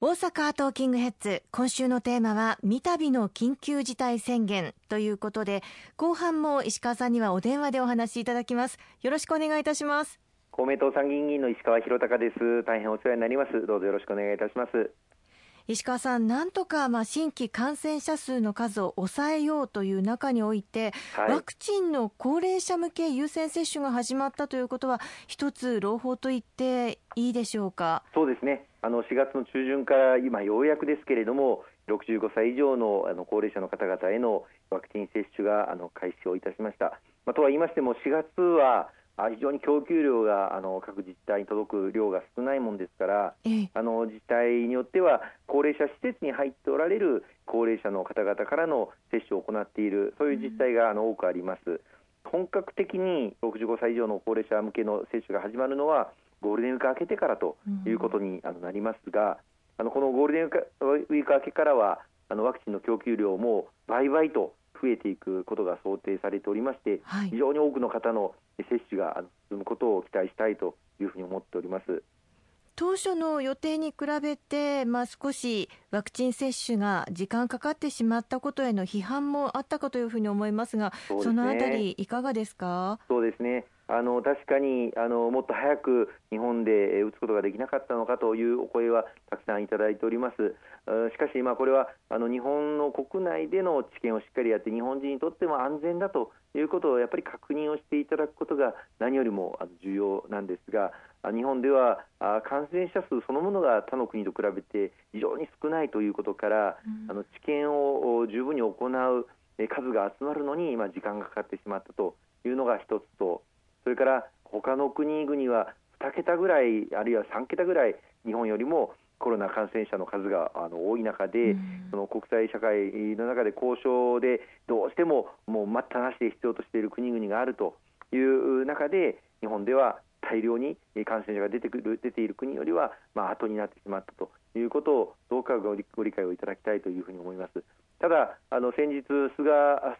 大阪トーキングヘッズ今週のテーマは三度の緊急事態宣言ということで後半も石川さんにはお電話でお話しいただきます。よろしくお願いいたします。公明党参議院議員の石川博隆です。大変お世話になります。どうぞよろしくお願いいたします。石川さん、なんとかまあ新規感染者数の数を抑えようという中において、はい、ワクチンの高齢者向け優先接種が始まったということは、一つ朗報と言っていいでしょうか？そうですねあの4月の中旬から今、ようやくですけれども、65歳以上のあの高齢者の方々へのワクチン接種があの開始をいたしました。まあ、とは言いましても、4月は非常に供給量があの各自治体に届く量が少ないものですから、あの自治体によっては高齢者施設に入っておられる高齢者の方々からの接種を行っているそういう自治体があの多くあります。本格的に65歳以上の高齢者向けの接種が始まるのはゴールデンウィーク明けてからということになりますが、あのこのゴールデンウィーク明けからはあのワクチンの供給量も倍々と増えていくことが想定されておりまして、はい、非常に多くの方の接種が進むことを期待したいというふうに思っております。当初の予定に比べて、まあ、少しワクチン接種が時間かかってしまったことへの批判もあったかというふうに思いますが、そ、ね,、のあたり、いかがですか？そうですねあの確かにあのもっと早く日本で打つことができなかったのかというお声はたくさんいただいております。しかし、まあ、これはあの日本の国内での治験をしっかりやって日本人にとっても安全だということをやっぱり確認をしていただくことが何よりも重要なんですが日本では感染者数そのものが他の国と比べて非常に少ないということから、うん、あの治験を十分に行う数が集まるのに今時間がかかってしまったというのが一つとそれから他の国々は2桁ぐらいあるいは3桁ぐらい日本よりもコロナ感染者の数があの多い中で、うん、その国際社会の中で交渉でどうしてももう待ったなしで必要としている国々があるという中で日本では大量に感染者が出てくる出ている国よりは、まあ後になってしまったということをどうかご理解をいただきたいというふうに思います。ただあの先日、菅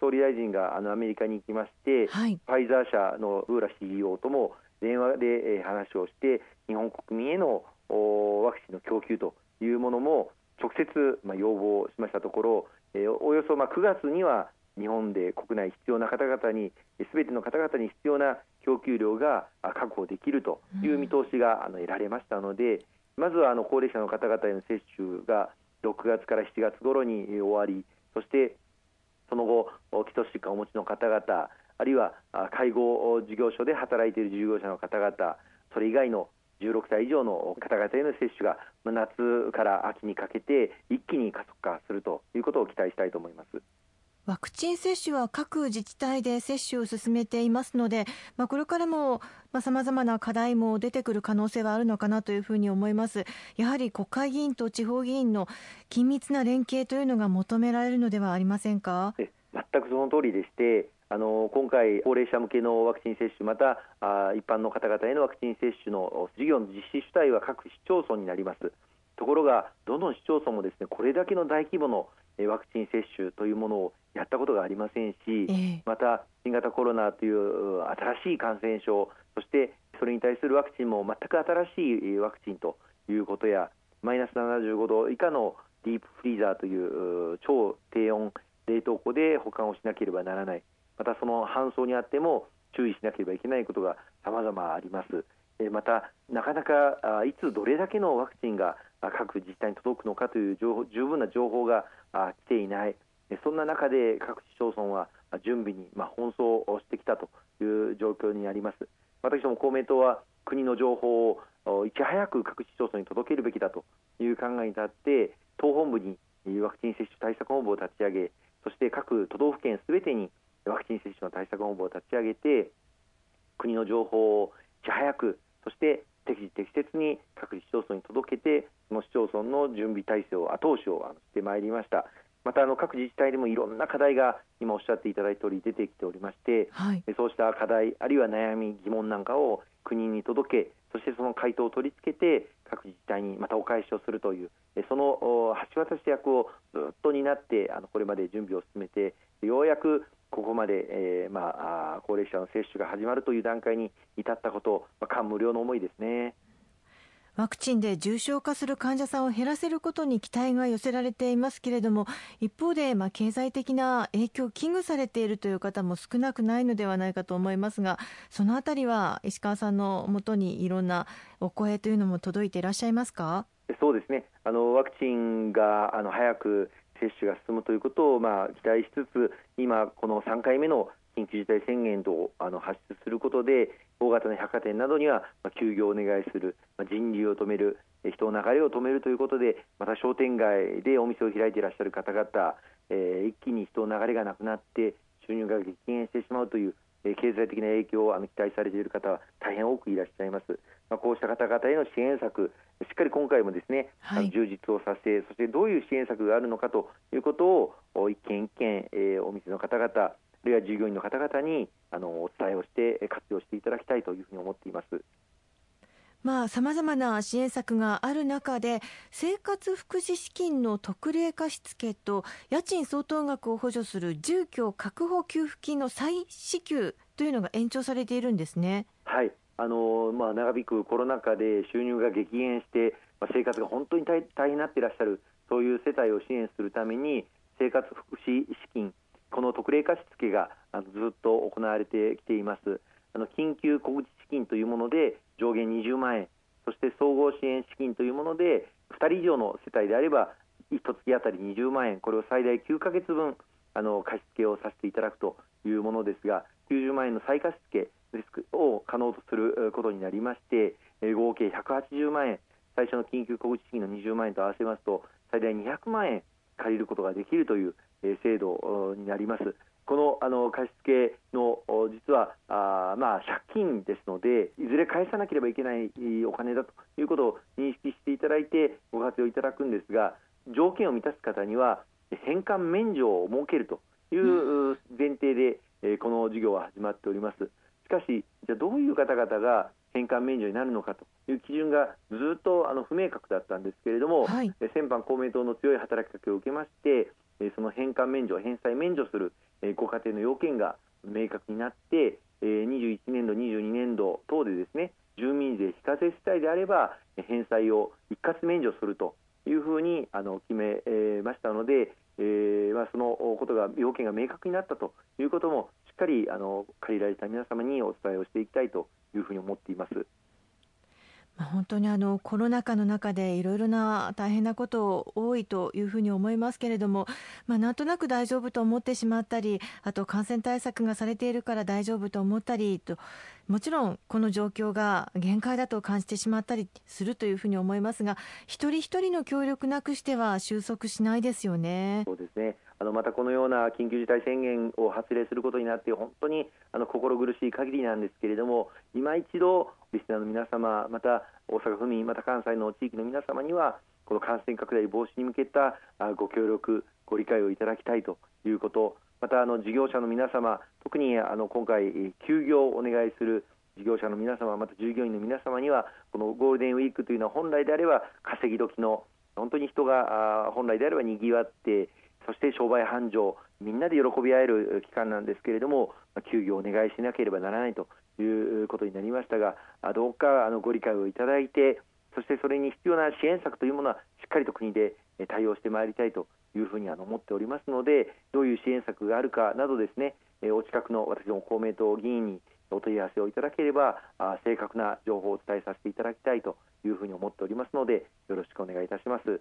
総理大臣があのアメリカに行きまして、はい、ファイザー社のウーラ CEO とも電話で話をして日本国民へのワクチンの供給というものも直接、まあ、要望しましたところ、えー、およそまあ9月には日本で国内必要な方々にすべての方々に必要な供給量が確保できるという見通しがあの得られましたので、まずはあの高齢者の方々への接種が6月から7月頃に終わりそしてその後基礎疾患をお持ちの方々あるいは介護事業所で働いている従業者の方々それ以外の16歳以上の方々への接種が夏から秋にかけて一気に加速化するということを期待したいと思います。ワクチン接種は各自治体で接種を進めていますので、まあ、これからもさまざ、まな課題も出てくる可能性はあるのかなというふうに思います。やはり国会議員と地方議員の緊密な連携というのが求められるのではありませんか？全くその通りでして、あの今回、高齢者向けのワクチン接種、またあ一般の方々へのワクチン接種の事業の実施主体は各市町村になります。ところが、どの市町村もですねこれだけの大規模のワクチン接種というものをやったことがありませんし、えー、また新型コロナという新しい感染症そしてそれに対するワクチンも全く新しいワクチンということやマイナス75度以下のディープフリーザーという超低温冷凍庫で保管をしなければならないまたその搬送にあっても注意しなければいけないことがさまざまあります。また、なかなかいつどれだけのワクチンが各自治体に届くのかという情報十分な情報が来ていない。そんな中で各市町村は準備に奔走してきたという状況にあります。私ども公明党は国の情報をいち早く各市町村に届けるべきだという考えに立って党本部にワクチン接種対策本部を立ち上げそして各都道府県すべてにワクチン接種の対策本部を立ち上げて国の情報をいち早くそして適時適切に各市町村に届けてその市町村の準備体制を後押しをしてまいりました。またあの各自治体でもいろんな課題が今おっしゃっていただいた通り出てきておりまして、はい、そうした課題あるいは悩み疑問なんかを国に届けそしてその回答を取り付けて各自治体にまたお返しをするというその橋渡し役をずっと担ってあのこれまで準備を進めてようやくここまで、えーまあ、高齢者の接種が始まるという段階に至ったこと、まあ、感無量の思いですね。ワクチンで重症化する患者さんを減らせることに期待が寄せられていますけれども一方で、まあ、経済的な影響を危惧されているという方も少なくないのではないかと思いますがそのあたりは石川さんのもとにいろんなお声というのも届いていらっしゃいますか？そうですねあのワクチンがあの早く接種が進むということを、まあ、期待しつつ今、この3回目の緊急事態宣言とあの発出することで大型の百貨店などには休業をお願いする、人流を止める、人の流れを止めるということでまた商店街でお店を開いていらっしゃる方々、えー、一気に人の流れがなくなって収入が激減してしまうという、え経済的な影響をあの期待されている方は大変多くいらっしゃいます。まあ、こうした方々への支援策、しっかり今回もですね、はい、充実をさせ、そしてどういう支援策があるのかということを一件一件、えー、お店の方々あるいは従業員の方々にあのお伝えをして活用していただきたいというふうに思っています。まあ、さまざまな支援策がある中で生活福祉資金の特例貸付と家賃相当額を補助する住居確保給付金の再支給というのが延長されているんですね。はいあのまあ、長引くコロナ禍で収入が激減して、まあ、生活が本当に大変になっていらっしゃるそういう世帯を支援するために生活福祉資金この特例貸付がずっと行われてきています。あの緊急小口資金というもので上限20万円そして総合支援資金というもので2人以上の世帯であれば1月当たり20万円これを最大9か月分あの貸付をさせていただくというものですが90万円の再貸付リスクを可能とすることになりまして合計180万円最初の緊急小口資金の20万円と合わせますと最大200万円借りることができるという制度になります。このあの貸付の実はあ、まあ、借金ですのでいずれ返さなければいけないお金だということを認識していただいてご活用いただくんですが条件を満たす方には返還免除を設けるという前提で、えこの事業は始まっております。しかし、じゃどういう方々が返還免除になるのかという基準がずっとあの不明確だったんですけれども、はい、先般公明党の強い働きかけを受けましてその返還免除返済免除するご家庭の要件が明確になって21年度22年度等でですね住民税非課税世帯であれば返済を一括免除するというふうにあの決めましたので、えーまあ、そのことが要件が明確になったということもしっかりあの借りられた皆様にお伝えをしていきたいというふうに思っています。本当にあのコロナ禍の中でいろいろな大変なこと多いというふうに思いますけれども、まあ、なんとなく大丈夫と思ってしまったりあと感染対策がされているから大丈夫と思ったりともちろんこの状況が限界だと感じてしまったりするというふうに思いますが一人一人の協力なくしては収束しないですよね。そうですねあのまたこのような緊急事態宣言を発令することになって本当にあの心苦しい限りなんですけれども今一度リスナーの皆様また大阪府民また関西の地域の皆様にはこの感染拡大防止に向けたご協力ご理解をいただきたいということまたあの事業者の皆様特にあの今回休業をお願いする事業者の皆様また従業員の皆様にはこのゴールデンウィークというのは本来であれば稼ぎ時の本当に人が本来であればにぎわってそして商売繁盛みんなで喜び合える期間なんですけれども休業をお願いしなければならないということになりましたがどうかあのご理解をいただいてそしてそれに必要な支援策というものはしっかりと国で対応してまいりたいというふうに思っておりますのでどういう支援策があるかなどですねお近くの私ども公明党議員にお問い合わせをいただければ正確な情報をお伝えさせていただきたいというふうに思っておりますのでよろしくお願いいたします。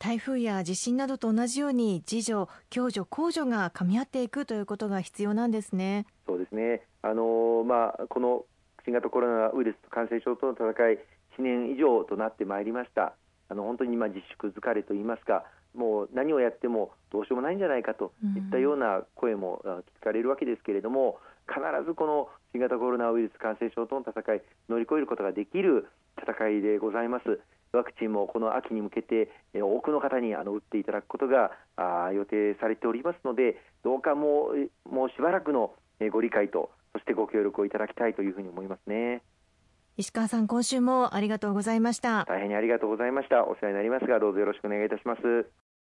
台風や地震などと同じように自助、共助、公助が噛み合っていくということが必要なんですね。そうですね。あのまあこの新型コロナウイルス感染症との戦い1年以上となってまいりました。あの本当に今自粛疲れといいますか、もう何をやってもどうしようもないんじゃないかといったような声も聞かれるわけですけれども、必ずこの新型コロナウイルス感染症との戦い乗り越えることができる戦いでございます。ワクチンもこの秋に向けて多くの方にあの打っていただくことが予定されておりますのでどうかもうもうしばらくのご理解とそしてご協力をいただきたいというふうに思いますね。石川さん今週もありがとうございました。大変にありがとうございました。お世話になりますがどうぞよろしくお願いいたします